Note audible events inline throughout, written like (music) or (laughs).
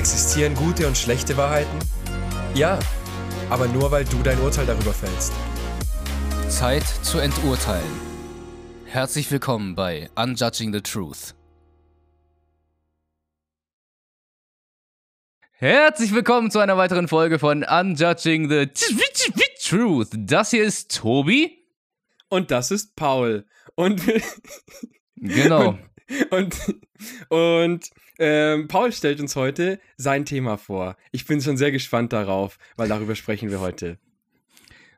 Existieren gute und schlechte Wahrheiten? Ja, aber nur weil du dein Urteil darüber fällst. Zeit zu enturteilen. Herzlich willkommen bei Unjudging the Truth. Herzlich willkommen zu einer weiteren Folge von Unjudging the Truth. Das hier ist Tobi. Und das ist Paul. Und. Genau. (laughs) Und, und ähm, Paul stellt uns heute sein Thema vor. Ich bin schon sehr gespannt darauf, weil darüber sprechen wir heute.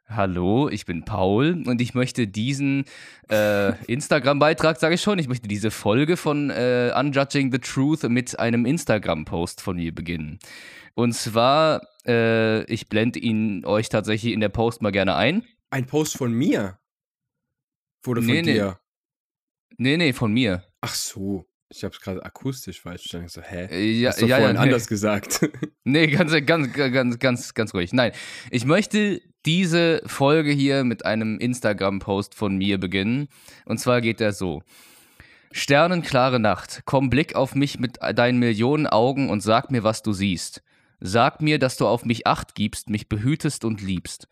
Hallo, ich bin Paul und ich möchte diesen äh, Instagram-Beitrag, sage ich schon, ich möchte diese Folge von äh, Unjudging the Truth mit einem Instagram-Post von mir beginnen. Und zwar, äh, ich blende ihn euch tatsächlich in der Post mal gerne ein. Ein Post von mir? Wurde von Nee, nee. dir? Nee, nee, von mir. Ach so. Ich habe es gerade akustisch falsch verstanden. So, hä? Ja, Hast du ja, vorhin ja, anders gesagt. (laughs) Nee, ganz, ganz, ganz, ganz, ganz ruhig. Nein, ich möchte diese Folge hier mit einem Instagram-Post von mir beginnen. Und zwar geht er so. Sternenklare Nacht, komm Blick auf mich mit deinen Millionen Augen und sag mir, was du siehst. Sag mir, dass du auf mich Acht gibst, mich behütest und liebst.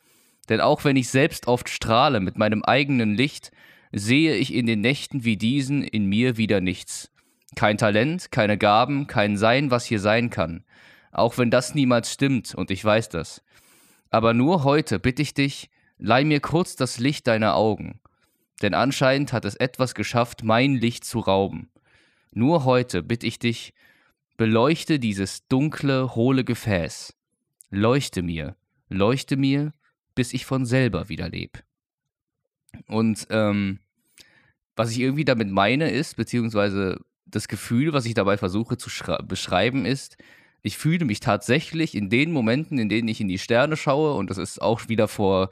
Denn auch wenn ich selbst oft strahle mit meinem eigenen Licht, sehe ich in den Nächten wie diesen in mir wieder nichts. Kein Talent, keine Gaben, kein Sein, was hier sein kann. Auch wenn das niemals stimmt, und ich weiß das. Aber nur heute bitte ich dich, leih mir kurz das Licht deiner Augen. Denn anscheinend hat es etwas geschafft, mein Licht zu rauben. Nur heute bitte ich dich, beleuchte dieses dunkle, hohle Gefäß. Leuchte mir, leuchte mir, bis ich von selber wieder leb. Und ähm, was ich irgendwie damit meine ist, beziehungsweise das Gefühl, was ich dabei versuche zu beschreiben, ist, ich fühle mich tatsächlich in den Momenten, in denen ich in die Sterne schaue, und das ist auch wieder vor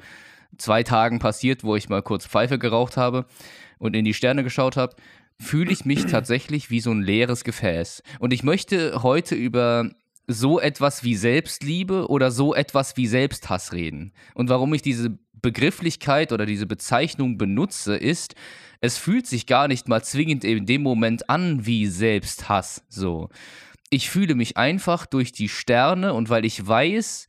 zwei Tagen passiert, wo ich mal kurz Pfeife geraucht habe und in die Sterne geschaut habe, fühle ich mich tatsächlich wie so ein leeres Gefäß. Und ich möchte heute über so etwas wie Selbstliebe oder so etwas wie Selbsthass reden. Und warum ich diese Begrifflichkeit oder diese Bezeichnung benutze, ist, es fühlt sich gar nicht mal zwingend in dem Moment an wie Selbsthass. So. Ich fühle mich einfach durch die Sterne und weil ich weiß,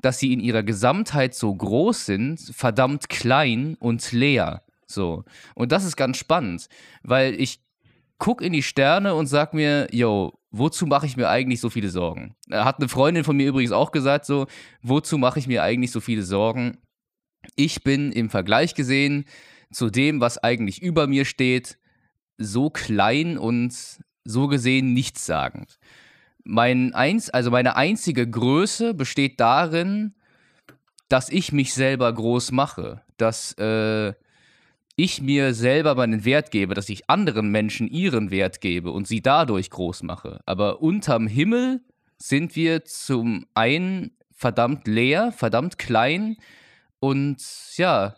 dass sie in ihrer Gesamtheit so groß sind, verdammt klein und leer. So. Und das ist ganz spannend, weil ich guck in die Sterne und sag mir, yo, wozu mache ich mir eigentlich so viele Sorgen? Äh, Hat eine Freundin von mir übrigens auch gesagt, so, wozu mache ich mir eigentlich so viele Sorgen? Ich bin im Vergleich gesehen zu dem, was eigentlich über mir steht, so klein und so gesehen nichtssagend. Mein eins, also meine einzige Größe besteht darin, dass ich mich selber groß mache, dass äh, ich mir selber meinen Wert gebe, dass ich anderen Menschen ihren Wert gebe und sie dadurch groß mache. Aber unterm Himmel sind wir zum einen verdammt leer, verdammt klein und ja,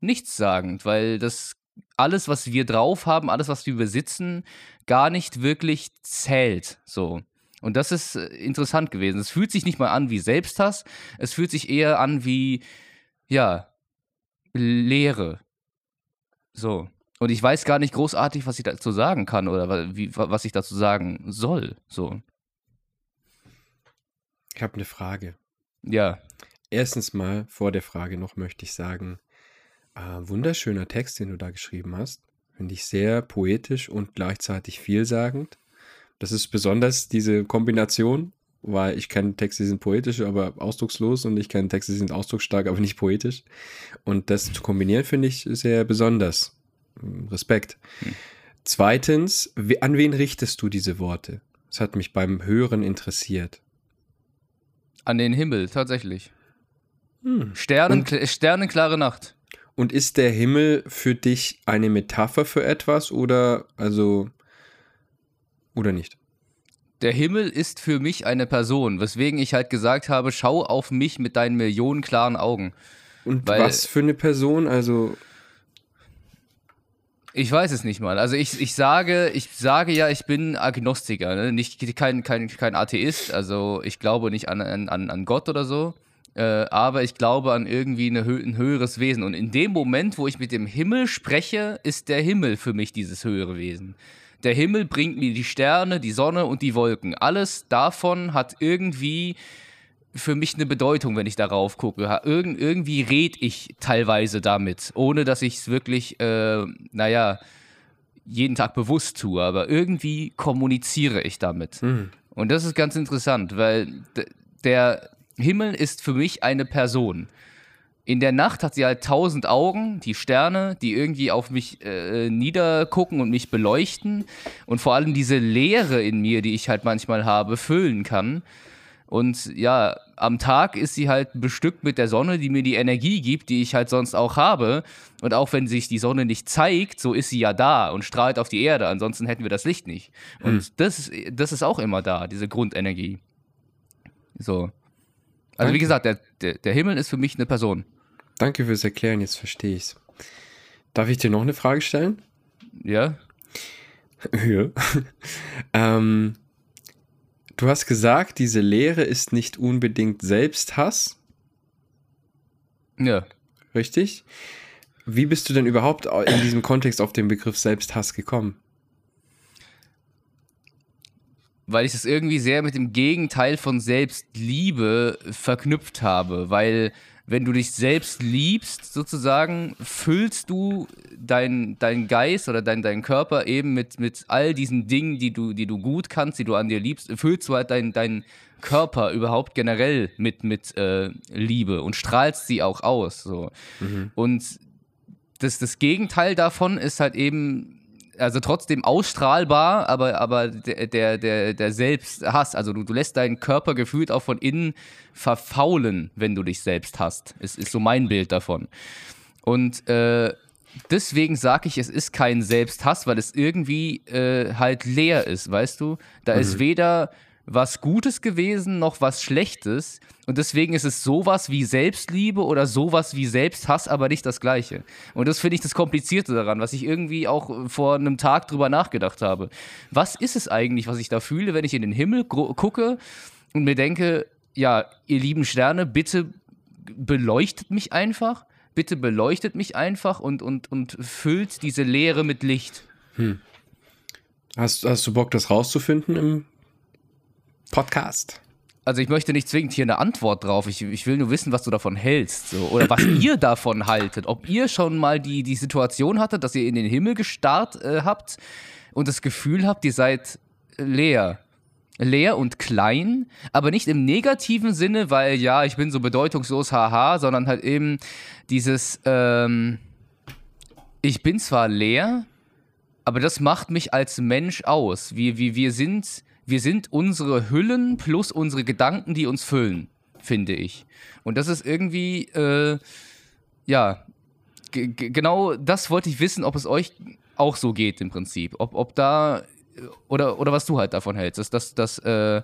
nichtssagend, weil das alles, was wir drauf haben, alles, was wir besitzen, gar nicht wirklich zählt. So. Und das ist äh, interessant gewesen. Es fühlt sich nicht mal an wie Selbsthass, es fühlt sich eher an wie, ja, Leere. So. Und ich weiß gar nicht großartig, was ich dazu sagen kann oder wie, wa- was ich dazu sagen soll. So. ich habe eine Frage. Ja. Erstens mal, vor der Frage noch, möchte ich sagen, äh, wunderschöner Text, den du da geschrieben hast. Finde ich sehr poetisch und gleichzeitig vielsagend. Das ist besonders diese Kombination, weil ich kenne Texte, die sind poetisch, aber ausdruckslos und ich kenne Texte, die sind ausdrucksstark, aber nicht poetisch. Und das zu kombinieren finde ich sehr besonders. Mm, Respekt. Zweitens, we- an wen richtest du diese Worte? Das hat mich beim Hören interessiert. An den Himmel, tatsächlich. Hm. Sternen, Und- sternenklare Nacht. Und ist der Himmel für dich eine Metapher für etwas oder also oder nicht? Der Himmel ist für mich eine Person, weswegen ich halt gesagt habe, schau auf mich mit deinen Millionen klaren Augen. Und Weil- was für eine Person? Also Ich weiß es nicht mal. Also ich, ich sage, ich sage ja, ich bin Agnostiker, ne? nicht kein, kein, kein Atheist. Also ich glaube nicht an, an, an Gott oder so. Äh, aber ich glaube an irgendwie eine, ein höheres Wesen. Und in dem Moment, wo ich mit dem Himmel spreche, ist der Himmel für mich dieses höhere Wesen. Der Himmel bringt mir die Sterne, die Sonne und die Wolken. Alles davon hat irgendwie für mich eine Bedeutung, wenn ich darauf gucke. Irgend, irgendwie red ich teilweise damit, ohne dass ich es wirklich, äh, naja, jeden Tag bewusst tue, aber irgendwie kommuniziere ich damit. Mhm. Und das ist ganz interessant, weil der Himmel ist für mich eine Person. In der Nacht hat sie halt tausend Augen, die Sterne, die irgendwie auf mich äh, niedergucken und mich beleuchten und vor allem diese Leere in mir, die ich halt manchmal habe, füllen kann. Und ja, am Tag ist sie halt bestückt mit der Sonne, die mir die Energie gibt, die ich halt sonst auch habe. Und auch wenn sich die Sonne nicht zeigt, so ist sie ja da und strahlt auf die Erde. Ansonsten hätten wir das Licht nicht. Und hm. das, das ist auch immer da, diese Grundenergie. So. Also Danke. wie gesagt, der, der, der Himmel ist für mich eine Person. Danke fürs Erklären, jetzt verstehe ich's. Darf ich dir noch eine Frage stellen? Ja. ja. (laughs) ähm, Du hast gesagt, diese Lehre ist nicht unbedingt Selbsthass. Ja. Richtig? Wie bist du denn überhaupt in diesem Kontext auf den Begriff Selbsthass gekommen? Weil ich es irgendwie sehr mit dem Gegenteil von Selbstliebe verknüpft habe, weil wenn du dich selbst liebst, sozusagen, füllst du deinen dein Geist oder deinen dein Körper eben mit, mit all diesen Dingen, die du, die du gut kannst, die du an dir liebst, füllst du halt deinen dein Körper überhaupt generell mit, mit äh, Liebe und strahlst sie auch aus. So. Mhm. Und das, das Gegenteil davon ist halt eben also trotzdem ausstrahlbar, aber, aber der, der, der, Selbsthass, also du, du lässt deinen Körper gefühlt auch von innen verfaulen, wenn du dich selbst hast. Es ist so mein Bild davon. Und äh, deswegen sage ich, es ist kein Selbsthass, weil es irgendwie äh, halt leer ist, weißt du? Da mhm. ist weder was Gutes gewesen, noch was Schlechtes. Und deswegen ist es sowas wie Selbstliebe oder sowas wie Selbsthass, aber nicht das Gleiche. Und das finde ich das Komplizierte daran, was ich irgendwie auch vor einem Tag drüber nachgedacht habe. Was ist es eigentlich, was ich da fühle, wenn ich in den Himmel gucke und mir denke, ja, ihr lieben Sterne, bitte beleuchtet mich einfach, bitte beleuchtet mich einfach und, und, und füllt diese Leere mit Licht. Hm. Hast, hast du Bock, das rauszufinden im Podcast. Also ich möchte nicht zwingend hier eine Antwort drauf. Ich, ich will nur wissen, was du davon hältst. So. Oder was (clears throat) ihr davon haltet. Ob ihr schon mal die, die Situation hattet, dass ihr in den Himmel gestarrt äh, habt und das Gefühl habt, ihr seid leer. Leer und klein, aber nicht im negativen Sinne, weil ja, ich bin so bedeutungslos, haha, sondern halt eben dieses, ähm, ich bin zwar leer, aber das macht mich als Mensch aus. Wir, wir, wir sind wir sind unsere Hüllen plus unsere Gedanken, die uns füllen, finde ich. Und das ist irgendwie, äh, ja, genau das wollte ich wissen, ob es euch auch so geht im Prinzip. Ob, ob da, oder, oder was du halt davon hältst, dass, dass, dass äh,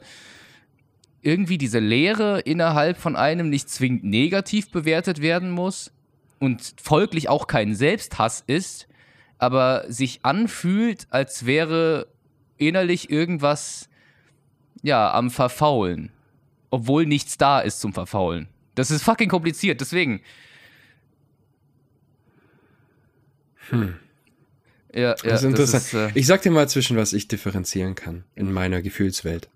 irgendwie diese Lehre innerhalb von einem nicht zwingend negativ bewertet werden muss und folglich auch kein Selbsthass ist, aber sich anfühlt, als wäre innerlich irgendwas ja, am Verfaulen. Obwohl nichts da ist zum Verfaulen. Das ist fucking kompliziert, deswegen. Hm. Ja, ja, das ist interessant. Das ist, äh ich sag dir mal zwischen was ich differenzieren kann in meiner Gefühlswelt.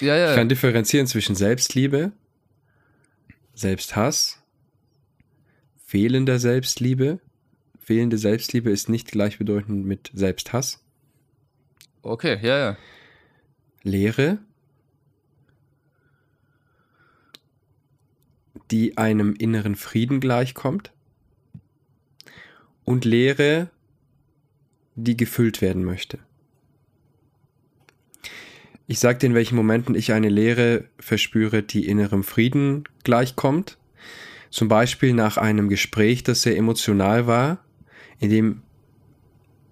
Ja, ja. Ich kann differenzieren zwischen Selbstliebe, Selbsthass, fehlender Selbstliebe. Fehlende Selbstliebe ist nicht gleichbedeutend mit Selbsthass. Okay, ja, ja. Leere, die einem inneren Frieden gleichkommt und Leere, die gefüllt werden möchte. Ich sage dir, in welchen Momenten ich eine Leere verspüre, die innerem Frieden gleichkommt. Zum Beispiel nach einem Gespräch, das sehr emotional war, in dem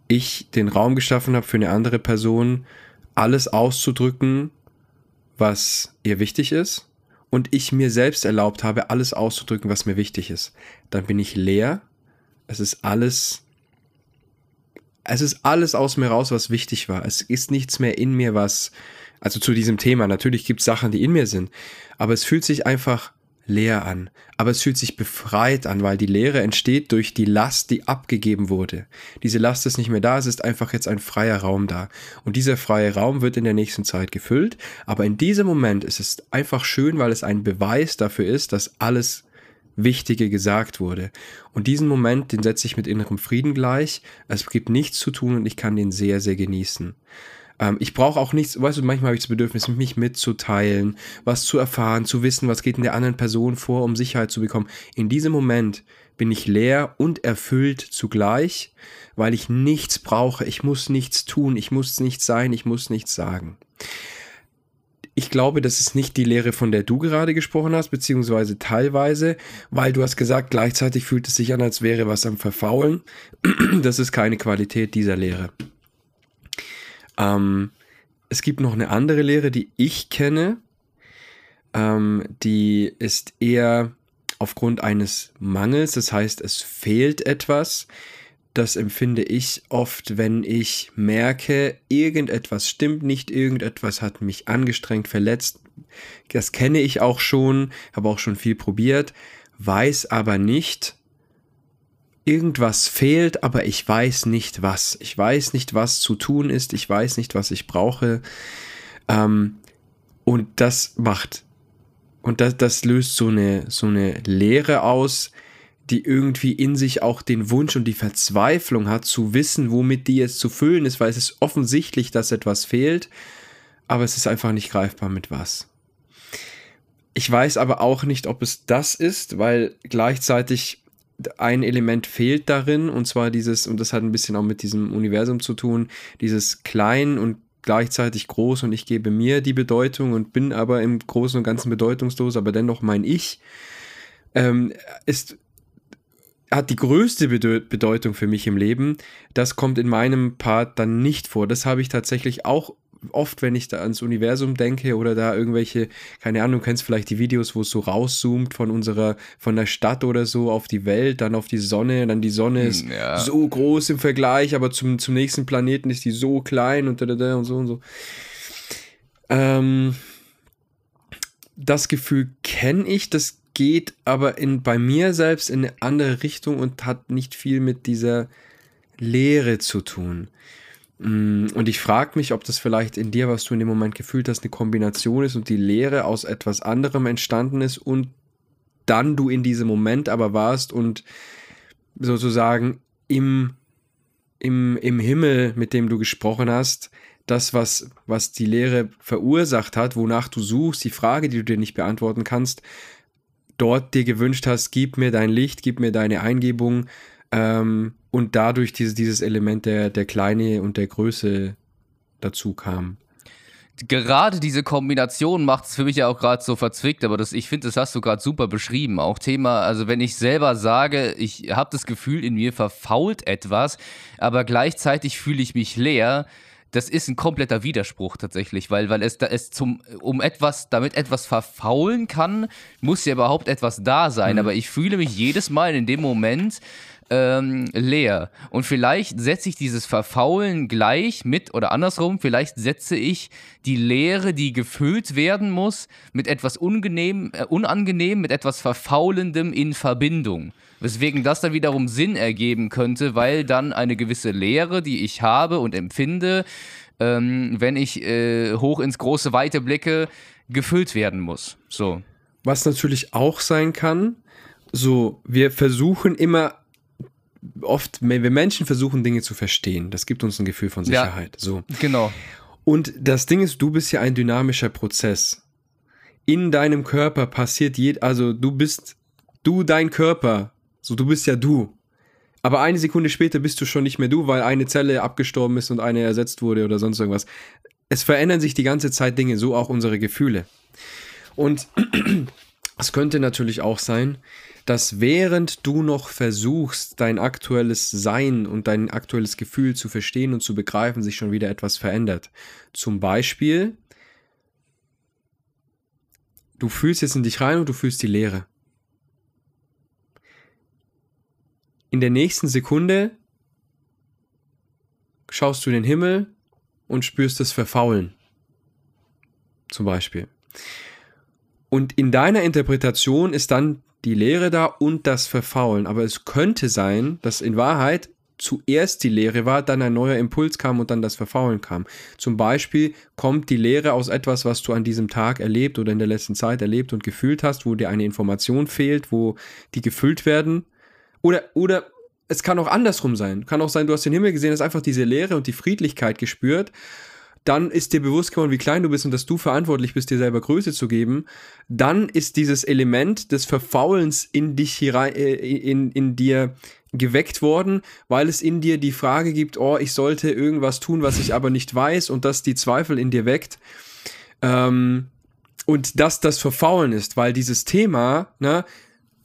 ich den Raum geschaffen habe für eine andere Person, alles auszudrücken, was ihr wichtig ist und ich mir selbst erlaubt habe, alles auszudrücken, was mir wichtig ist, dann bin ich leer. Es ist alles, es ist alles aus mir raus, was wichtig war. Es ist nichts mehr in mir, was, also zu diesem Thema. Natürlich gibt es Sachen, die in mir sind, aber es fühlt sich einfach leer an, aber es fühlt sich befreit an, weil die Leere entsteht durch die Last, die abgegeben wurde. Diese Last ist nicht mehr da, es ist einfach jetzt ein freier Raum da. Und dieser freie Raum wird in der nächsten Zeit gefüllt, aber in diesem Moment ist es einfach schön, weil es ein Beweis dafür ist, dass alles Wichtige gesagt wurde. Und diesen Moment, den setze ich mit innerem Frieden gleich. Es gibt nichts zu tun und ich kann den sehr, sehr genießen. Ähm, ich brauche auch nichts, weißt du, manchmal habe ich das Bedürfnis, mich mitzuteilen, was zu erfahren, zu wissen, was geht in der anderen Person vor, um Sicherheit zu bekommen. In diesem Moment bin ich leer und erfüllt zugleich, weil ich nichts brauche. Ich muss nichts tun, ich muss nichts sein, ich muss nichts sagen. Ich glaube, das ist nicht die Lehre, von der du gerade gesprochen hast, beziehungsweise teilweise, weil du hast gesagt, gleichzeitig fühlt es sich an, als wäre was am Verfaulen. (clears throat) Das ist keine Qualität dieser Lehre. Ähm, es gibt noch eine andere Lehre, die ich kenne. Ähm, die ist eher aufgrund eines Mangels, das heißt, es fehlt etwas das empfinde ich oft, wenn ich merke, irgendetwas stimmt nicht, irgendetwas hat mich angestrengt, verletzt. Das kenne ich auch schon, habe auch schon viel probiert, weiß aber nicht, irgendwas fehlt, aber ich weiß nicht was. Ich weiß nicht, was zu tun ist, ich weiß nicht, was ich brauche. Ähm, und das macht, und das, das löst so eine, so eine Leere aus, die irgendwie in sich auch den Wunsch und die Verzweiflung hat, zu wissen, womit die jetzt zu füllen ist, weil es ist offensichtlich, dass etwas fehlt, aber es ist einfach nicht greifbar mit was. Ich weiß aber auch nicht, ob es das ist, weil gleichzeitig ein Element fehlt darin, und zwar dieses, und das hat ein bisschen auch mit diesem Universum zu tun, dieses klein und gleichzeitig groß und ich gebe mir die Bedeutung und bin aber im Großen und Ganzen bedeutungslos, aber dennoch mein Ich, ähm, ist hat die größte Bedeutung für mich im Leben. Das kommt in meinem Part dann nicht vor. Das habe ich tatsächlich auch oft, wenn ich da ans Universum denke oder da irgendwelche, keine Ahnung, du kennst vielleicht die Videos, wo es so rauszoomt von unserer, von der Stadt oder so auf die Welt, dann auf die Sonne, dann die Sonne ist hm, ja. so groß im Vergleich, aber zum, zum nächsten Planeten ist die so klein und da, da, da und so und so. Ähm, das Gefühl kenne ich, das geht aber in, bei mir selbst in eine andere Richtung und hat nicht viel mit dieser Lehre zu tun. Mm, und ich frage mich, ob das vielleicht in dir, was du in dem Moment gefühlt hast, eine Kombination ist und die Lehre aus etwas anderem entstanden ist und dann du in diesem Moment aber warst und sozusagen im, im, im Himmel, mit dem du gesprochen hast, das, was, was die Lehre verursacht hat, wonach du suchst, die Frage, die du dir nicht beantworten kannst, dort dir gewünscht hast, gib mir dein Licht, gib mir deine Eingebung ähm, und dadurch dieses, dieses Element der, der Kleine und der Größe dazu kam. Gerade diese Kombination macht es für mich ja auch gerade so verzwickt, aber das, ich finde, das hast du gerade super beschrieben. Auch Thema, also wenn ich selber sage, ich habe das Gefühl, in mir verfault etwas, aber gleichzeitig fühle ich mich leer, das ist ein kompletter Widerspruch tatsächlich, weil, weil es da es zum, um etwas, damit etwas verfaulen kann, muss ja überhaupt etwas da sein. Mhm. Aber ich fühle mich jedes Mal in dem Moment ähm, leer. Und vielleicht setze ich dieses Verfaulen gleich mit, oder andersrum, vielleicht setze ich die Leere, die gefüllt werden muss, mit etwas äh, unangenehm, mit etwas Verfaulendem in Verbindung. Weswegen das dann wiederum Sinn ergeben könnte, weil dann eine gewisse Leere, die ich habe und empfinde, ähm, wenn ich äh, hoch ins große Weite blicke, gefüllt werden muss. So. Was natürlich auch sein kann, so, wir versuchen immer oft, wir Menschen versuchen Dinge zu verstehen. Das gibt uns ein Gefühl von Sicherheit. Ja, so. Genau. Und das Ding ist, du bist ja ein dynamischer Prozess. In deinem Körper passiert jed, also du bist du dein Körper so, du bist ja du. Aber eine Sekunde später bist du schon nicht mehr du, weil eine Zelle abgestorben ist und eine ersetzt wurde oder sonst irgendwas. Es verändern sich die ganze Zeit Dinge, so auch unsere Gefühle. Und (clears throat) es könnte natürlich auch sein, dass während du noch versuchst, dein aktuelles Sein und dein aktuelles Gefühl zu verstehen und zu begreifen, sich schon wieder etwas verändert. Zum Beispiel, du fühlst jetzt in dich rein und du fühlst die Leere. in der nächsten Sekunde schaust du in den Himmel und spürst das Verfaulen. Zum Beispiel. Und in deiner Interpretation ist dann die Lehre da und das Verfaulen. Aber es könnte sein, dass in Wahrheit zuerst die Lehre war, dann ein neuer Impuls kam und dann das Verfaulen kam. Zum Beispiel kommt die Lehre aus etwas, was du an diesem Tag erlebt oder in der letzten Zeit erlebt und gefühlt hast, wo dir eine Information fehlt, wo die gefüllt werden. Oder, oder es kann auch andersrum sein. Kann auch sein, du hast den Himmel gesehen, hast einfach diese Leere und die Friedlichkeit gespürt dann ist dir bewusst geworden, wie klein du bist und dass du verantwortlich bist, dir selber Größe zu geben, dann ist dieses Element des Verfaulens in dich hinein, äh, in, in dir geweckt worden, weil es in dir die Frage gibt, oh, ich sollte irgendwas tun, was ich aber nicht weiß und das die Zweifel in dir weckt. Ähm, und dass das Verfaulen ist, weil dieses Thema, ne,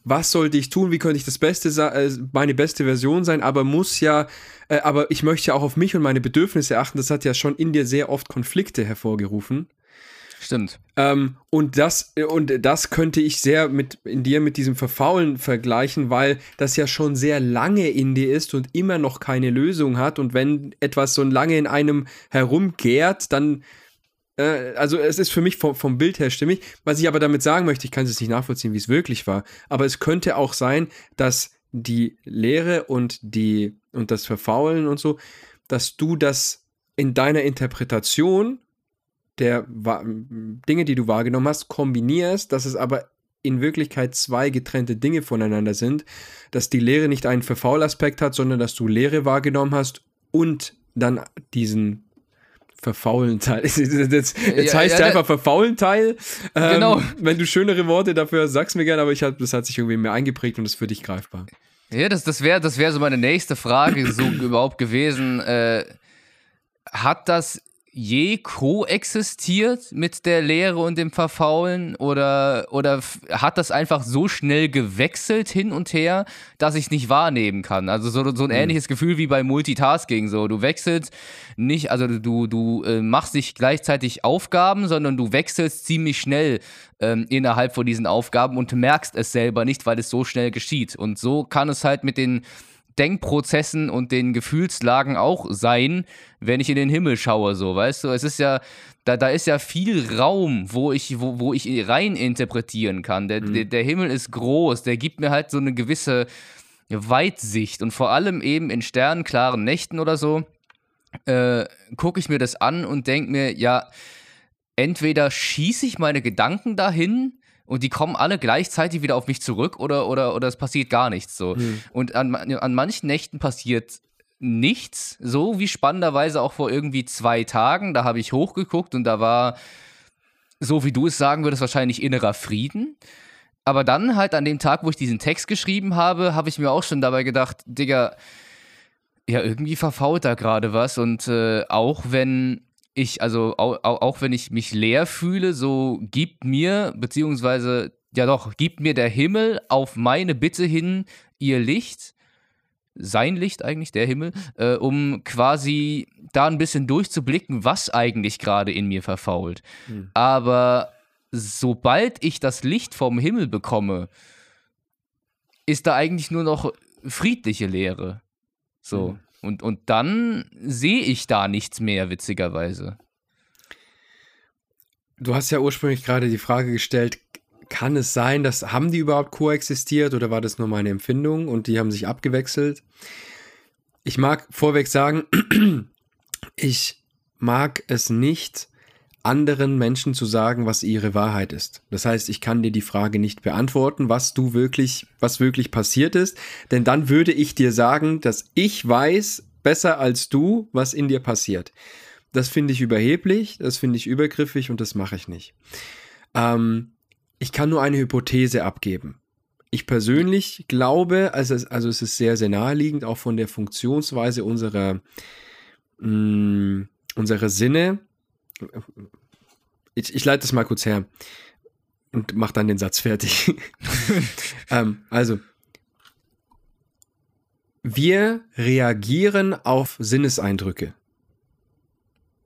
was sollte ich tun, wie könnte ich das Beste, äh, meine beste Version sein, aber muss ja, äh, aber ich möchte ja auch auf mich und meine Bedürfnisse achten. Das hat ja schon in dir sehr oft Konflikte hervorgerufen. Stimmt. Ähm, und das und das könnte ich sehr mit in dir mit diesem Verfaulen vergleichen, weil das ja schon sehr lange in dir ist und immer noch keine Lösung hat. Und wenn etwas so lange in einem herumgärt, dann äh, also es ist für mich vom, vom Bild her stimmig. Was ich aber damit sagen möchte, ich kann es nicht nachvollziehen, wie es wirklich war, aber es könnte auch sein, dass die Lehre und die und das Verfaulen und so, dass du das in deiner Interpretation der Dinge, die du wahrgenommen hast, kombinierst, dass es aber in Wirklichkeit zwei getrennte Dinge voneinander sind, dass die Lehre nicht einen Verfaulaspekt hat, sondern dass du Lehre wahrgenommen hast und dann diesen verfaulen Teil. (laughs) Jetzt, jetzt ja, heißt ja, einfach verfaulen Teil. Ähm, genau. Wenn du schönere Worte dafür sagst mir gerne, aber ich hab, das hat sich irgendwie mehr eingeprägt und ist für dich greifbar. Ja, das, das wäre das wär so meine nächste Frage so überhaupt gewesen. Äh, hat das je koexistiert mit der Lehre und dem Verfaulen oder, oder hat das einfach so schnell gewechselt hin und her, dass ich es nicht wahrnehmen kann? Also so, so ein mhm. ähnliches Gefühl wie bei Multitasking. So, du wechselst nicht, also du, du äh, machst nicht gleichzeitig Aufgaben, sondern du wechselst ziemlich schnell ähm, innerhalb von diesen Aufgaben und merkst es selber nicht, weil es so schnell geschieht. Und so kann es halt mit den Denkprozessen und den Gefühlslagen auch sein, wenn ich in den Himmel schaue, so, weißt du? Es ist ja, da, da ist ja viel Raum, wo ich, wo, wo ich rein interpretieren kann. Der, mhm. der, der Himmel ist groß, der gibt mir halt so eine gewisse Weitsicht und vor allem eben in sternklaren Nächten oder so äh, gucke ich mir das an und denke mir, ja, entweder schieße ich meine Gedanken dahin und die kommen alle gleichzeitig wieder auf mich zurück oder, oder, oder es passiert gar nichts so. Mhm. Und an, an manchen Nächten passiert nichts, so wie spannenderweise auch vor irgendwie zwei Tagen. Da habe ich hochgeguckt und da war, so wie du es sagen würdest, wahrscheinlich innerer Frieden. Aber dann halt an dem Tag, wo ich diesen Text geschrieben habe, habe ich mir auch schon dabei gedacht, Digga, ja, irgendwie verfault da gerade was. Und äh, auch wenn ich, also auch, auch wenn ich mich leer fühle, so gibt mir, beziehungsweise, ja doch, gibt mir der Himmel auf meine Bitte hin ihr Licht, sein Licht eigentlich, der Himmel, äh, um quasi da ein bisschen durchzublicken, was eigentlich gerade in mir verfault. Hm. Aber sobald ich das Licht vom Himmel bekomme, ist da eigentlich nur noch friedliche Leere. So. Hm. Und, und dann sehe ich da nichts mehr, witzigerweise. Du hast ja ursprünglich gerade die Frage gestellt, kann es sein, dass haben die überhaupt koexistiert oder war das nur meine Empfindung und die haben sich abgewechselt? Ich mag vorweg sagen, (clears throat) ich mag es nicht, anderen Menschen zu sagen, was ihre Wahrheit ist. Das heißt, ich kann dir die Frage nicht beantworten, was du wirklich, was wirklich passiert ist, denn dann würde ich dir sagen, dass ich weiß besser als du, was in dir passiert. Das finde ich überheblich, das finde ich übergriffig und das mache ich nicht. Ähm, ich kann nur eine Hypothese abgeben. Ich persönlich glaube, also, also es ist sehr, sehr naheliegend, auch von der Funktionsweise unserer, mh, mm, unserer Sinne, ich, ich leite das mal kurz her und mach dann den Satz fertig. (laughs) ähm, also, wir reagieren auf Sinneseindrücke.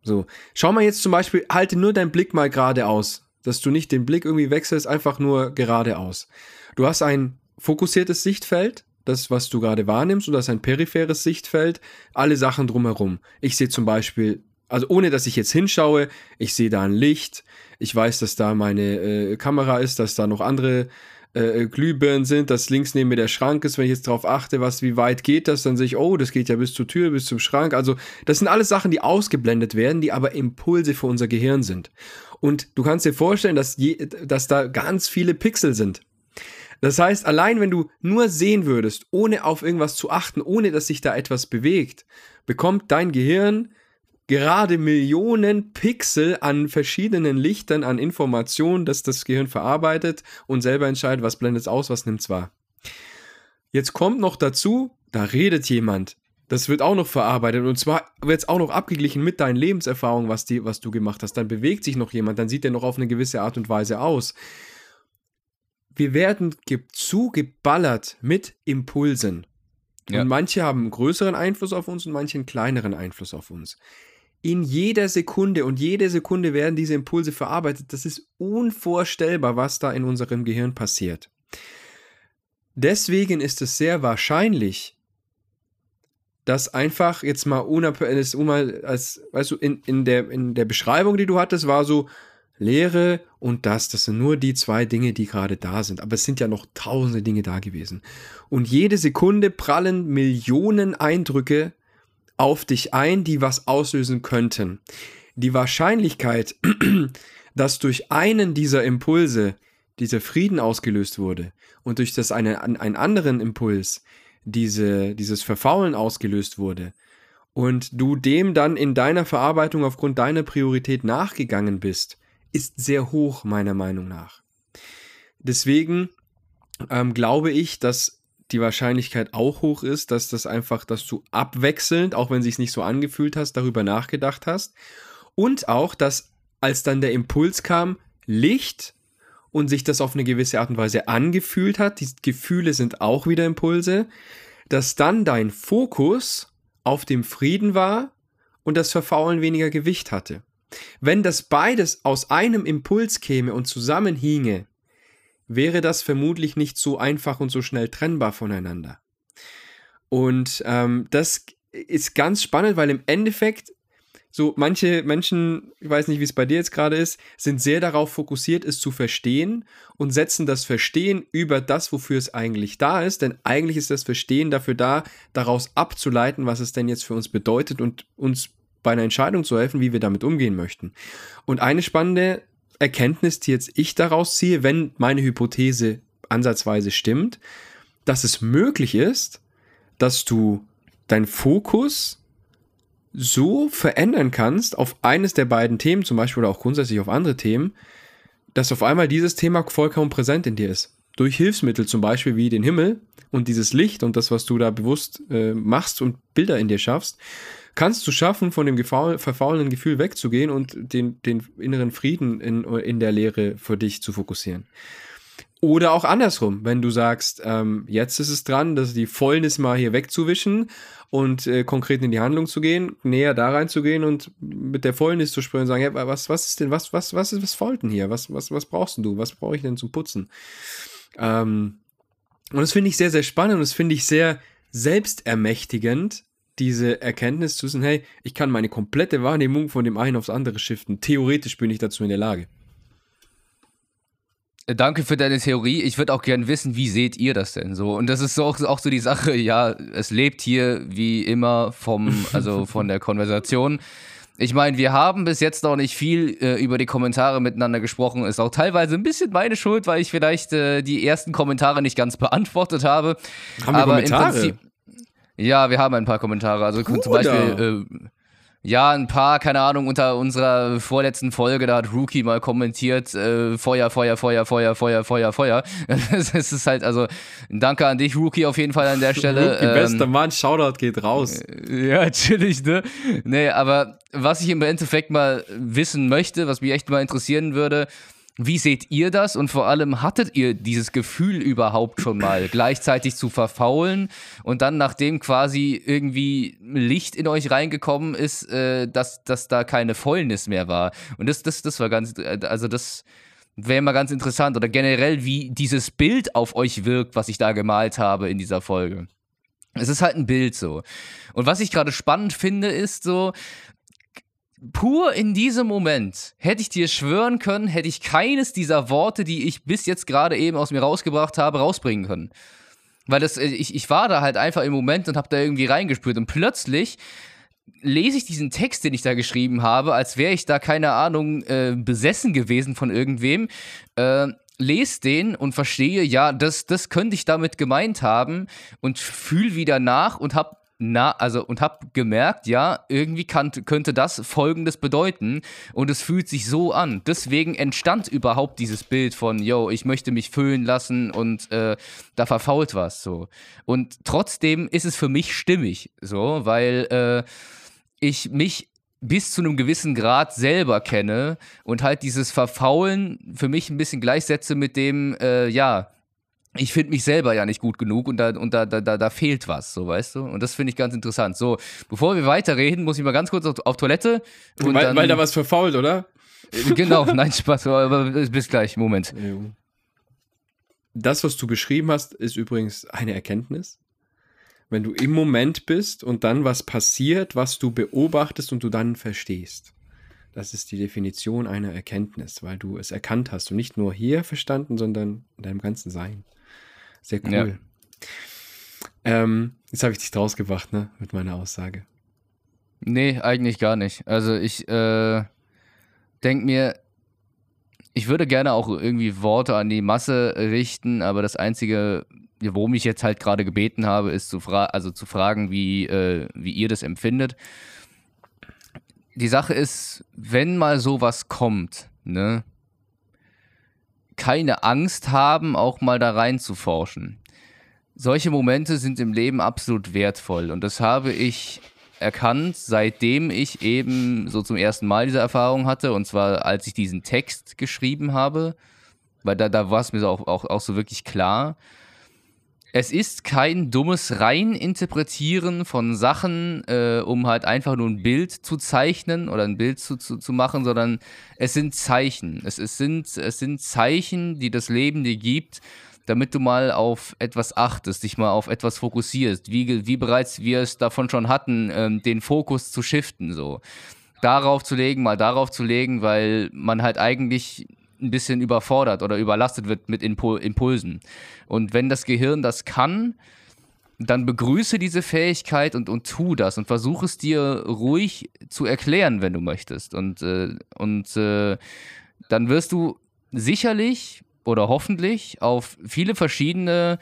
So, schau mal jetzt zum Beispiel, halte nur deinen Blick mal geradeaus, dass du nicht den Blick irgendwie wechselst, einfach nur geradeaus. Du hast ein fokussiertes Sichtfeld, das, was du gerade wahrnimmst, oder hast ein peripheres Sichtfeld, alle Sachen drumherum. Ich sehe zum Beispiel Also ohne, dass ich jetzt hinschaue, ich sehe da ein Licht, ich weiß, dass da meine äh, Kamera ist, dass da noch andere äh, Glühbirnen sind, dass links neben mir der Schrank ist. Wenn ich jetzt darauf achte, was, wie weit geht das, dann sehe ich, oh, das geht ja bis zur Tür, bis zum Schrank. Also das sind alles Sachen, die ausgeblendet werden, die aber Impulse für unser Gehirn sind. Und du kannst dir vorstellen, dass, je, dass da ganz viele Pixel sind. Das heißt, allein wenn du nur sehen würdest, ohne auf irgendwas zu achten, ohne dass sich da etwas bewegt, bekommt dein Gehirn gerade Millionen Pixel an verschiedenen Lichtern, an Informationen, dass das Gehirn verarbeitet und selber entscheidet, was blendet es aus, was nimmt es wahr. Jetzt kommt noch dazu, da redet jemand. Das wird auch noch verarbeitet und zwar wird es auch noch abgeglichen mit deinen Lebenserfahrungen, was, die, was du gemacht hast. Dann bewegt sich noch jemand, dann sieht er noch auf eine gewisse Art und Weise aus. Wir werden zugeballert mit Impulsen. Ja. Und manche haben einen größeren Einfluss auf uns und manche einen kleineren Einfluss auf uns in jeder Sekunde und jede Sekunde werden diese Impulse verarbeitet. Das ist unvorstellbar, was da in unserem Gehirn passiert. Deswegen ist es sehr wahrscheinlich, dass einfach jetzt mal unabhängig, als, weißt du, in, in, der, in der Beschreibung, die du hattest, war so Lehre und das, das sind nur die zwei Dinge, die gerade da sind. Aber es sind ja noch tausende Dinge da gewesen. Und jede Sekunde prallen Millionen Eindrücke auf dich ein, die was auslösen könnten. Die Wahrscheinlichkeit, (clears throat) dass durch einen dieser Impulse dieser Frieden ausgelöst wurde und durch das eine, einen anderen Impuls diese, dieses Verfaulen ausgelöst wurde und du dem dann in deiner Verarbeitung aufgrund deiner Priorität nachgegangen bist, ist sehr hoch, meiner Meinung nach. Deswegen ähm, glaube ich, dass die Wahrscheinlichkeit auch hoch ist, dass das einfach, dass du abwechselnd, auch wenn sich nicht so angefühlt hast, darüber nachgedacht hast. Und auch, dass als dann der Impuls kam, Licht und sich das auf eine gewisse Art und Weise angefühlt hat, die Gefühle sind auch wieder Impulse, dass dann dein Fokus auf dem Frieden war und das Verfaulen weniger Gewicht hatte. Wenn das beides aus einem Impuls käme und zusammenhinge, wäre das vermutlich nicht so einfach und so schnell trennbar voneinander. Und ähm, das ist ganz spannend, weil im Endeffekt so manche Menschen, ich weiß nicht, wie es bei dir jetzt gerade ist, sind sehr darauf fokussiert, es zu verstehen und setzen das Verstehen über das, wofür es eigentlich da ist. Denn eigentlich ist das Verstehen dafür da, daraus abzuleiten, was es denn jetzt für uns bedeutet und uns bei einer Entscheidung zu helfen, wie wir damit umgehen möchten. Und eine spannende Erkenntnis, die jetzt ich daraus ziehe, wenn meine Hypothese ansatzweise stimmt, dass es möglich ist, dass du deinen Fokus so verändern kannst auf eines der beiden Themen, zum Beispiel oder auch grundsätzlich auf andere Themen, dass auf einmal dieses Thema vollkommen präsent in dir ist. Durch Hilfsmittel zum Beispiel wie den Himmel und dieses Licht und das, was du da bewusst äh, machst und Bilder in dir schaffst, kannst du schaffen, von dem verfaulenden Gefühl wegzugehen und den, den inneren Frieden in, in der Lehre für dich zu fokussieren. Oder auch andersrum, wenn du sagst, ähm, jetzt ist es dran, dass die Fäulnis mal hier wegzuwischen und äh, konkret in die Handlung zu gehen, näher da reinzugehen und mit der Fäulnis zu sprechen und sagen, ja, was, was ist denn, was, was, was ist, was fault denn hier? Was, was, was brauchst du? Was brauche ich denn zum Putzen? Ähm, und das finde ich sehr, sehr spannend und das finde ich sehr selbstermächtigend, diese Erkenntnis zu wissen, hey, ich kann meine komplette Wahrnehmung von dem einen aufs andere shiften. Theoretisch bin ich dazu in der Lage. Äh, danke für deine Theorie. Ich würde auch gerne wissen, wie seht ihr das denn so? Und das ist so, auch so die Sache, (laughs) ja, es lebt hier wie immer vom, (laughs) also von der Konversation. Ich meine, wir haben bis jetzt noch nicht viel äh, über die Kommentare miteinander gesprochen. Ist auch teilweise ein bisschen meine Schuld, weil ich vielleicht äh, die ersten Kommentare nicht ganz beantwortet habe. Haben wir Aber Kommentare? Im Prinzip, ja, wir haben ein paar Kommentare. Also Bruder. zum Beispiel, äh, ja, ein paar, keine Ahnung, unter unserer vorletzten Folge, da hat Rookie mal kommentiert, äh, Feuer, Feuer, Feuer, Feuer, Feuer, Feuer, Feuer. (laughs) Es ist halt, also, danke an dich, Rookie, auf jeden Fall an der Stelle. Rookie, ähm, bester Mann, Shoutout geht raus. Äh, ja, (laughs) natürlich, ne? Nee, aber was ich im Endeffekt mal wissen möchte, was mich echt mal interessieren würde, wie seht ihr das und vor allem hattet ihr dieses Gefühl überhaupt schon mal, gleichzeitig zu verfaulen und dann, nachdem quasi irgendwie Licht in euch reingekommen ist, äh, dass, dass da keine Fäulnis mehr war? Und das, das, das war ganz, also das wäre mal ganz interessant oder generell, wie dieses Bild auf euch wirkt, was ich da gemalt habe in dieser Folge. Es ist halt ein Bild so. Und was ich gerade spannend finde, ist so, pur in diesem Moment hätte ich dir schwören können, hätte ich keines dieser Worte, die ich bis jetzt gerade eben aus mir rausgebracht habe, rausbringen können. Weil das, äh, ich, ich war da halt einfach im Moment und habe da irgendwie reingespürt und plötzlich lese ich diesen Text, den ich da geschrieben habe, als wäre ich da, keine Ahnung, äh, besessen gewesen von irgendwem. Äh, lese den und verstehe, ja, das, das könnte ich damit gemeint haben und fühle wieder nach und habe na, also und hab gemerkt, ja, irgendwie kann, könnte das folgendes bedeuten und es fühlt sich so an. Deswegen entstand überhaupt dieses Bild von, yo, ich möchte mich füllen lassen und äh, da verfault was so. Und trotzdem ist es für mich stimmig, so, weil äh, ich mich bis zu einem gewissen Grad selber kenne und halt dieses Verfaulen für mich ein bisschen gleichsetze mit dem, äh, ja, ich finde mich selber ja nicht gut genug und da, und da, da, da, fehlt was, so weißt du? Und das finde ich ganz interessant. So, bevor wir weiterreden, muss ich mal ganz kurz auf, auf Toilette. weil, dann, weil da was verfault, oder? Äh, genau, (laughs) nein, Spaß, aber bis gleich, Moment. Das, was du beschrieben hast, ist übrigens eine Erkenntnis. Wenn du im Moment bist und dann was passiert, was du beobachtest und du dann verstehst. Das ist die Definition einer Erkenntnis, weil du es erkannt hast und nicht nur hier verstanden, sondern in deinem ganzen Sein. Sehr cool. Ja. Ähm, jetzt habe ich dich draus gebracht, ne, mit meiner Aussage. Nee, eigentlich gar nicht. Also ich äh, denke mir, ich würde gerne auch irgendwie Worte an die Masse richten, aber das Einzige, worum ich jetzt halt gerade gebeten habe, ist zu, fra also zu fragen, wie, äh, wie ihr das empfindet. Die Sache ist, wenn mal sowas kommt, ne, keine Angst haben, auch mal da rein zu forschen solche Momente sind im Leben absolut wertvoll. Und das habe ich erkannt, seitdem ich eben so zum ersten Mal diese Erfahrung hatte. Und zwar, als ich diesen Text geschrieben habe. Weil da, da war es mir auch, auch, auch so wirklich klar. Es ist kein dummes Reininterpretieren von Sachen, äh, um halt einfach nur ein Bild zu zeichnen oder ein Bild zu, zu, zu machen, sondern es sind Zeichen. Es, es, sind, es sind Zeichen, die das Leben dir gibt, damit du mal auf etwas achtest, dich mal auf etwas fokussierst, wie, wie bereits wir es davon schon hatten, ähm, den Fokus zu shiften, so. Darauf zu legen, mal darauf zu legen, weil man halt eigentlich ein bisschen überfordert oder überlastet wird mit Impul Impulsen. Und wenn das Gehirn das kann, dann begrüße diese Fähigkeit und, und tu das und versuche es dir ruhig zu erklären, wenn du möchtest. Und, äh, und äh, dann wirst du sicherlich oder hoffentlich auf viele verschiedene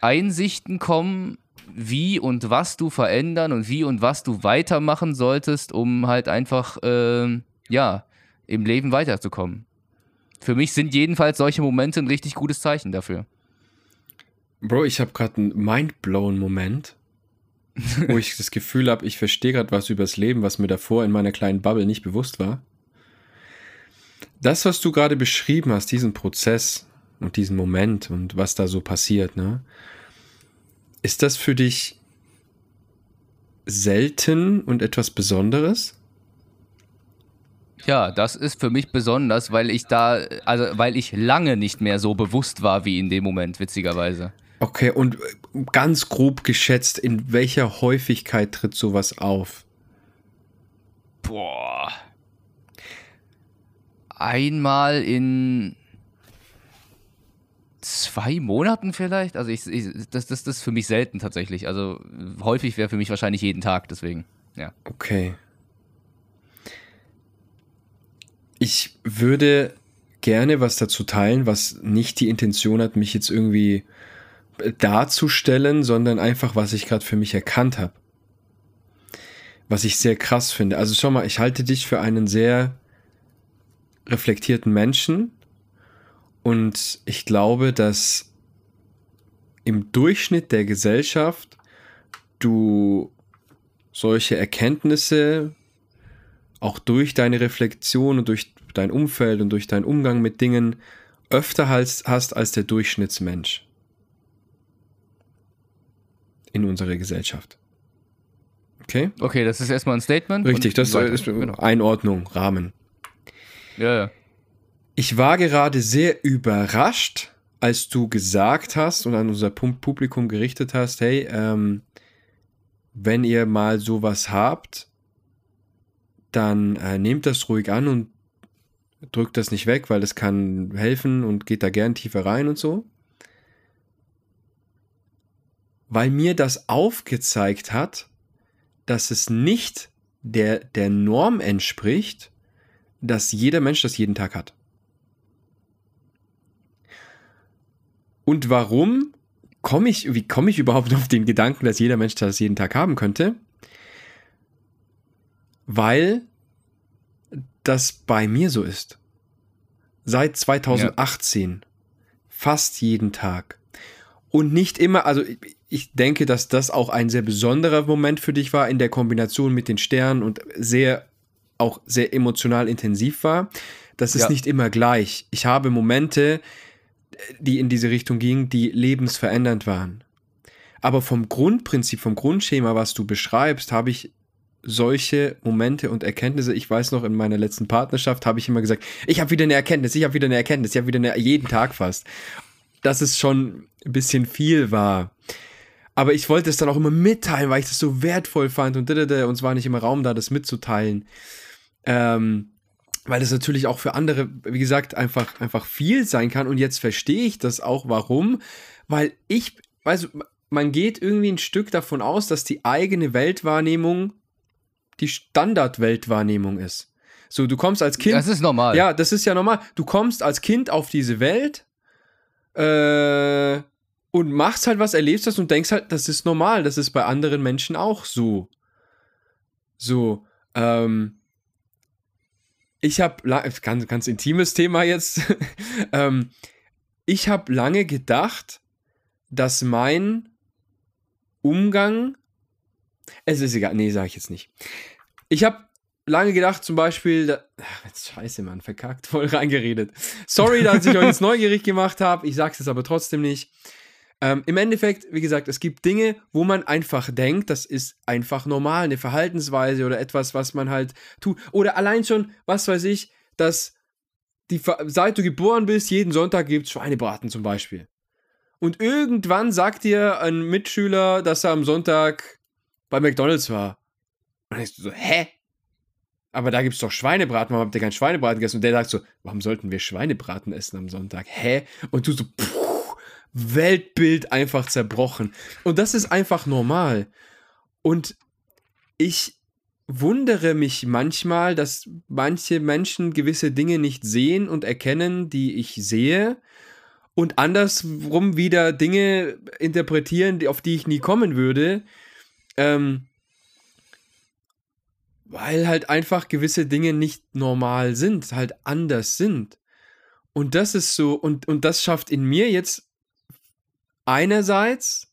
Einsichten kommen, wie und was du verändern und wie und was du weitermachen solltest, um halt einfach, äh, ja, im Leben weiterzukommen. Für mich sind jedenfalls solche Momente ein richtig gutes Zeichen dafür. Bro, ich habe gerade einen mindblown Moment, wo ich das Gefühl habe, ich verstehe gerade was übers Leben, was mir davor in meiner kleinen Bubble nicht bewusst war das, was du gerade beschrieben hast, diesen Prozess und diesen Moment und was da so passiert, ne? Ist das für dich selten und etwas Besonderes? Ja, das ist für mich besonders, weil ich da, also weil ich lange nicht mehr so bewusst war wie in dem Moment, witzigerweise. Okay, und ganz grob geschätzt, in welcher Häufigkeit tritt sowas auf? Boah einmal in zwei Monaten vielleicht. Also ich, ich, das, das, das ist für mich selten tatsächlich. Also häufig wäre für mich wahrscheinlich jeden Tag, deswegen, ja. Okay. Ich würde gerne was dazu teilen, was nicht die Intention hat, mich jetzt irgendwie darzustellen, sondern einfach, was ich gerade für mich erkannt habe. Was ich sehr krass finde. Also schau mal, ich halte dich für einen sehr reflektierten Menschen. Und ich glaube, dass im Durchschnitt der Gesellschaft du solche Erkenntnisse auch durch deine Reflexion und durch dein Umfeld und durch deinen Umgang mit Dingen öfter hast, hast als der Durchschnittsmensch in unserer Gesellschaft. Okay? Okay, das ist erstmal ein Statement. Richtig, das ist genau. Einordnung, Rahmen. Ja, ja. Ich war gerade sehr überrascht, als du gesagt hast und an unser Publikum gerichtet hast, hey, ähm, wenn ihr mal sowas habt, dann äh, nehmt das ruhig an und drückt das nicht weg, weil das kann helfen und geht da gern tiefer rein und so. Weil mir das aufgezeigt hat, dass es nicht der, der Norm entspricht, dass jeder Mensch das jeden Tag hat. Und warum komme ich, wie komme ich überhaupt (laughs) auf den Gedanken, dass jeder Mensch das jeden Tag haben könnte? Weil das bei mir so ist. Seit 2018. Ja. Fast jeden Tag. Und nicht immer, also ich denke, dass das auch ein sehr besonderer Moment für dich war in der Kombination mit den Sternen und sehr, auch sehr emotional intensiv war. Das ist ja. nicht immer gleich. Ich habe Momente, die in diese Richtung gingen, die lebensverändernd waren. Aber vom Grundprinzip, vom Grundschema, was du beschreibst, habe ich solche Momente und Erkenntnisse. Ich weiß noch, in meiner letzten Partnerschaft habe ich immer gesagt, ich habe wieder eine Erkenntnis, ich habe wieder eine Erkenntnis, ich habe wieder eine, jeden Tag fast. Dass es schon ein bisschen viel war. Aber ich wollte es dann auch immer mitteilen, weil ich das so wertvoll fand und, und es war nicht immer Raum da, das mitzuteilen. Ähm, weil das natürlich auch für andere, wie gesagt, einfach, einfach viel sein kann. Und jetzt verstehe ich das auch, warum. Weil ich, weißt du, man geht irgendwie ein Stück davon aus, dass die eigene Weltwahrnehmung die Standardweltwahrnehmung ist. So, du kommst als Kind. Das ist normal. Ja, das ist ja normal. Du kommst als Kind auf diese Welt äh, und machst halt was, erlebst das und denkst halt, das ist normal. Das ist bei anderen Menschen auch so. So, ähm, ich habe, ganz, ganz intimes Thema jetzt, (laughs) ähm, ich habe lange gedacht, dass mein Umgang, es ist egal, nee, sage ich jetzt nicht. Ich habe lange gedacht, zum Beispiel, da, ach, scheiße, Mann, verkackt, (laughs) voll reingeredet. Sorry, dass ich euch jetzt neugierig gemacht habe, ich sag's jetzt aber trotzdem nicht. Ähm, Im Endeffekt, wie gesagt, es gibt Dinge, wo man einfach denkt, das ist einfach normal, eine Verhaltensweise oder etwas, was man halt tut. Oder allein schon, was weiß ich, dass die, seit du geboren bist, jeden Sonntag gibt es Schweinebraten zum Beispiel. Und irgendwann sagt dir ein Mitschüler, dass er am Sonntag bei McDonalds war. Und dann denkst du so, hä? Aber da gibt es doch Schweinebraten, warum habt ihr kein Schweinebraten gegessen? Und der sagt so, warum sollten wir Schweinebraten essen am Sonntag? Hä? Und du so, puh, Weltbild einfach zerbrochen. Und das ist einfach normal. Und ich wundere mich manchmal, dass manche Menschen gewisse Dinge nicht sehen und erkennen, die ich sehe. Und andersrum wieder Dinge interpretieren, auf die ich nie kommen würde. Ähm, weil halt einfach gewisse Dinge nicht normal sind, halt anders sind. Und das ist so, und, und das schafft in mir jetzt einerseits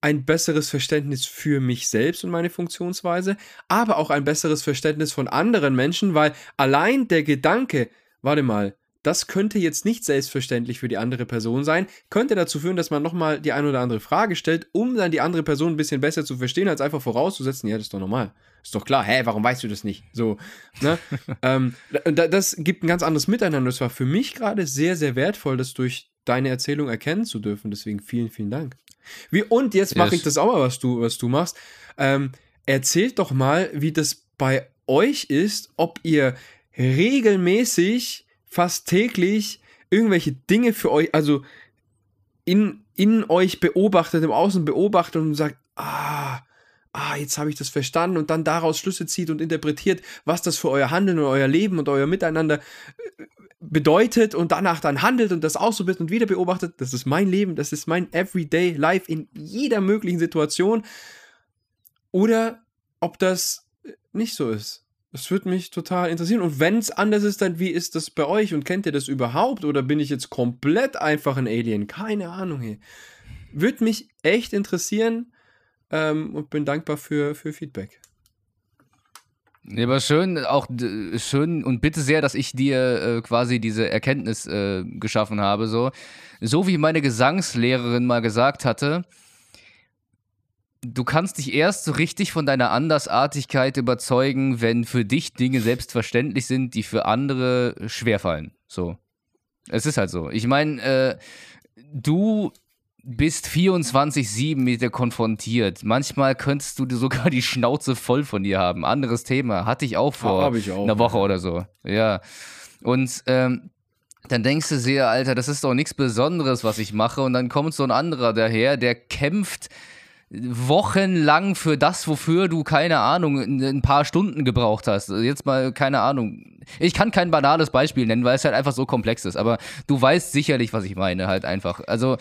ein besseres Verständnis für mich selbst und meine Funktionsweise, aber auch ein besseres Verständnis von anderen Menschen, weil allein der Gedanke, warte mal, das könnte jetzt nicht selbstverständlich für die andere Person sein, könnte dazu führen, dass man nochmal die eine oder andere Frage stellt, um dann die andere Person ein bisschen besser zu verstehen, als einfach vorauszusetzen, ja, das ist doch normal. Ist doch klar, hä, warum weißt du das nicht? So, ne? (laughs) ähm, das gibt ein ganz anderes Miteinander. Das war für mich gerade sehr, sehr wertvoll, das durch deine Erzählung erkennen zu dürfen. Deswegen vielen, vielen Dank. Wie, und jetzt mache ich das auch mal, was du, was du machst. Ähm, erzählt doch mal, wie das bei euch ist, ob ihr regelmäßig, fast täglich irgendwelche Dinge für euch, also in, in euch beobachtet, im Außen beobachtet und sagt, ah, ah, jetzt habe ich das verstanden und dann daraus Schlüsse zieht und interpretiert, was das für euer Handeln und euer Leben und euer Miteinander äh, bedeutet und danach dann handelt und das ausprobiert und wieder beobachtet. Das ist mein Leben, das ist mein Everyday Life in jeder möglichen Situation. Oder ob das nicht so ist. Das würde mich total interessieren. Und wenn es anders ist, dann wie ist das bei euch? Und kennt ihr das überhaupt? Oder bin ich jetzt komplett einfach ein Alien? Keine Ahnung. Hey. Würde mich echt interessieren ähm, und bin dankbar für, für Feedback. Ja, aber schön, auch schön und bitte sehr, dass ich dir äh, quasi diese Erkenntnis äh, geschaffen habe. So. so wie meine Gesangslehrerin mal gesagt hatte, du kannst dich erst so richtig von deiner Andersartigkeit überzeugen, wenn für dich Dinge selbstverständlich sind, die für andere schwerfallen. So. Es ist halt so. Ich meine, äh, du bist 24-7 mit dir konfrontiert. Manchmal könntest du sogar die Schnauze voll von dir haben. Anderes Thema. Hatte ich auch vor ich auch, einer Woche oder so. Ja. Und ähm, dann denkst du sehr, Alter, das ist doch nichts Besonderes, was ich mache. Und dann kommt so ein anderer daher, der kämpft wochenlang für das, wofür du, keine Ahnung, ein paar Stunden gebraucht hast. Jetzt mal, keine Ahnung. Ich kann kein banales Beispiel nennen, weil es halt einfach so komplex ist. Aber du weißt sicherlich, was ich meine, halt einfach. Also,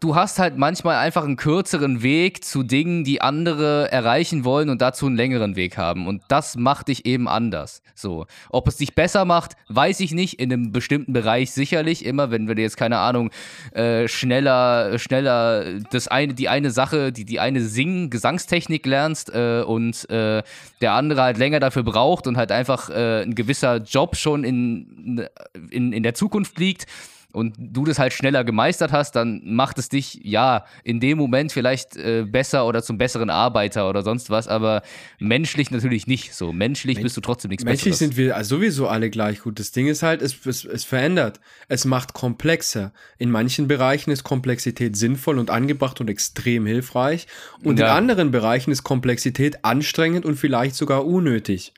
du hast halt manchmal einfach einen kürzeren Weg zu Dingen, die andere erreichen wollen und dazu einen längeren Weg haben. Und das macht dich eben anders. So. Ob es dich besser macht, weiß ich nicht. In einem bestimmten Bereich sicherlich. Immer, wenn du jetzt, keine Ahnung, äh, schneller, schneller das eine, die eine Sache, die, die eine Sing Gesangstechnik lernst äh, und äh, der andere halt länger dafür braucht und halt einfach äh, ein gewisser Job schon in, in, in der Zukunft liegt und du das halt schneller gemeistert hast, dann macht es dich ja in dem Moment vielleicht äh, besser oder zum besseren Arbeiter oder sonst was, aber menschlich natürlich nicht so. Menschlich Men bist du trotzdem nichts Menschlich Besseres. sind wir sowieso alle gleich gut. Das Ding ist halt, es, es, es verändert. Es macht komplexer. In manchen Bereichen ist Komplexität sinnvoll und angebracht und extrem hilfreich. Und ja. in anderen Bereichen ist Komplexität anstrengend und vielleicht sogar unnötig.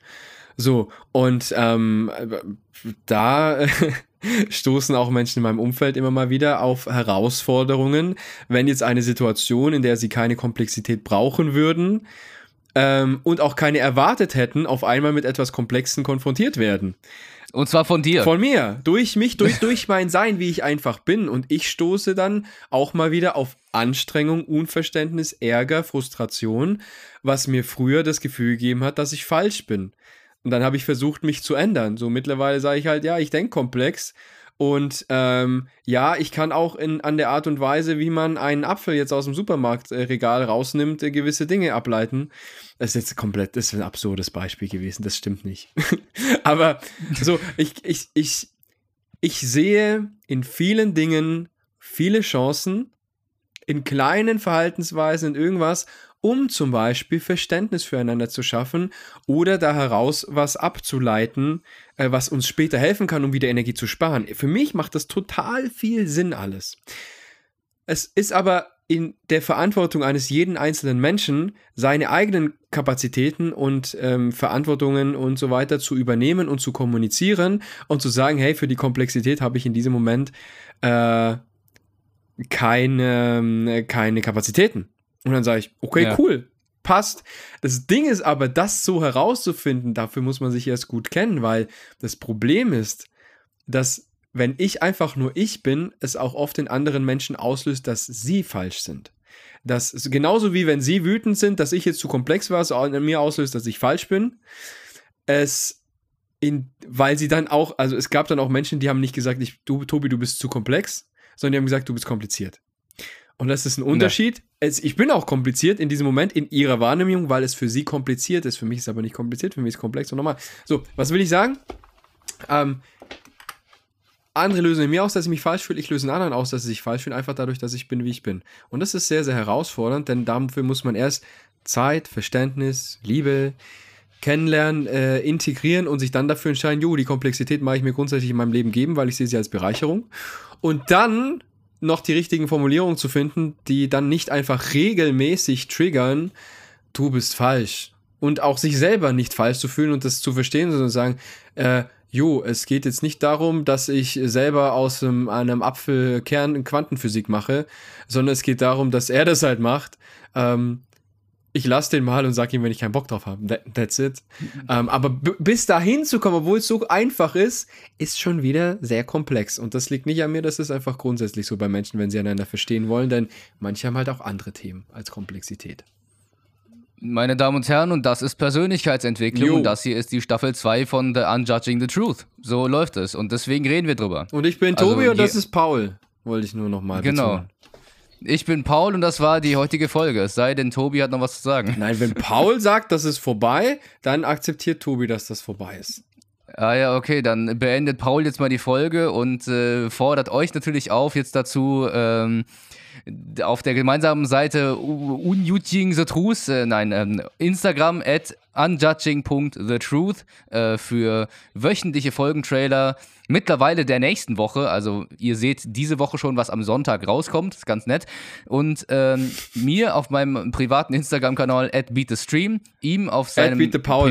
So, und ähm, da (laughs) stoßen auch Menschen in meinem Umfeld immer mal wieder auf Herausforderungen, wenn jetzt eine Situation, in der sie keine Komplexität brauchen würden ähm, und auch keine erwartet hätten, auf einmal mit etwas Komplexen konfrontiert werden. Und zwar von dir. Von mir. Durch mich, durch, durch mein Sein, wie ich einfach bin. Und ich stoße dann auch mal wieder auf Anstrengung, Unverständnis, Ärger, Frustration, was mir früher das Gefühl gegeben hat, dass ich falsch bin. Und dann habe ich versucht, mich zu ändern. So mittlerweile sage ich halt, ja, ich denke komplex. Und ähm, ja, ich kann auch in, an der Art und Weise, wie man einen Apfel jetzt aus dem Supermarktregal rausnimmt, äh, gewisse Dinge ableiten. Das ist jetzt komplett, das ist ein absurdes Beispiel gewesen, das stimmt nicht. (laughs) Aber so, ich, ich, ich, ich sehe in vielen Dingen viele Chancen, in kleinen Verhaltensweisen, in irgendwas um zum Beispiel Verständnis füreinander zu schaffen oder da heraus was abzuleiten, äh, was uns später helfen kann, um wieder Energie zu sparen. Für mich macht das total viel Sinn alles. Es ist aber in der Verantwortung eines jeden einzelnen Menschen, seine eigenen Kapazitäten und ähm, Verantwortungen und so weiter zu übernehmen und zu kommunizieren und zu sagen, hey, für die Komplexität habe ich in diesem Moment äh, keine, keine Kapazitäten. Und dann sage ich, okay, ja. cool, passt. Das Ding ist aber, das so herauszufinden, dafür muss man sich erst gut kennen, weil das Problem ist, dass wenn ich einfach nur ich bin, es auch oft in anderen Menschen auslöst, dass sie falsch sind. Das ist genauso wie wenn sie wütend sind, dass ich jetzt zu komplex war, es in mir auslöst, dass ich falsch bin. Es in, weil sie dann auch, also es gab dann auch Menschen, die haben nicht gesagt, ich, du, Tobi, du bist zu komplex, sondern die haben gesagt, du bist kompliziert. Und das ist ein Unterschied. Ja. Es, ich bin auch kompliziert in diesem Moment in ihrer Wahrnehmung, weil es für sie kompliziert ist. Für mich ist es aber nicht kompliziert, für mich ist es komplex und nochmal. So, was will ich sagen? Ähm, andere lösen in mir aus, dass ich mich falsch fühle, ich löse in anderen aus, dass sie sich falsch fühlen, einfach dadurch, dass ich bin, wie ich bin. Und das ist sehr, sehr herausfordernd, denn dafür muss man erst Zeit, Verständnis, Liebe, kennenlernen, äh, integrieren und sich dann dafür entscheiden, jo, die Komplexität mache ich mir grundsätzlich in meinem Leben geben, weil ich sehe sie als Bereicherung. Und dann noch die richtigen Formulierungen zu finden, die dann nicht einfach regelmäßig triggern, du bist falsch. Und auch sich selber nicht falsch zu fühlen und das zu verstehen, sondern sagen, äh, jo, es geht jetzt nicht darum, dass ich selber aus einem, einem Apfelkern Quantenphysik mache, sondern es geht darum, dass er das halt macht. Ähm, ich lasse den mal und sage ihm, wenn ich keinen Bock drauf habe. That, that's it. ähm, aber bis dahin zu kommen, obwohl es so einfach ist, ist schon wieder sehr komplex. Und das liegt nicht an mir, das ist einfach grundsätzlich so bei Menschen, wenn sie einander verstehen wollen, denn manche haben halt auch andere Themen als Komplexität. Meine Damen und Herren, und das ist Persönlichkeitsentwicklung jo. und das hier ist die Staffel 2 von The Unjudging the Truth. So läuft es und deswegen reden wir drüber. Und ich bin Tobi also, und das ist Paul, wollte ich nur nochmal Genau. Betonen. Ich bin Paul und das war die heutige Folge. Es sei denn, Tobi hat noch was zu sagen. Nein, wenn Paul sagt, das ist vorbei, dann akzeptiert Tobi, dass das vorbei ist. Ah ja, okay, dann beendet Paul jetzt mal die Folge und äh, fordert euch natürlich auf, jetzt dazu ähm, auf der gemeinsamen Seite Unyuting the Truth, äh, nein, ähm, Instagram at unjudging.thetruth äh, für wöchentliche Folgentrailer. Mittlerweile der nächsten Woche, also ihr seht diese Woche schon, was am Sonntag rauskommt, ist ganz nett. Und ähm, mir auf meinem privaten Instagram-Kanal at beatthestream, ihm auf seinem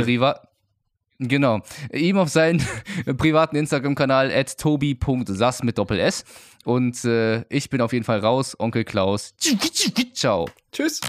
Privat Genau. Ihm auf seinen (laughs) privaten Instagram-Kanal at tobi.sass mit Doppel-S. Und äh, ich bin auf jeden Fall raus. Onkel Klaus. Ciao. Tschüss.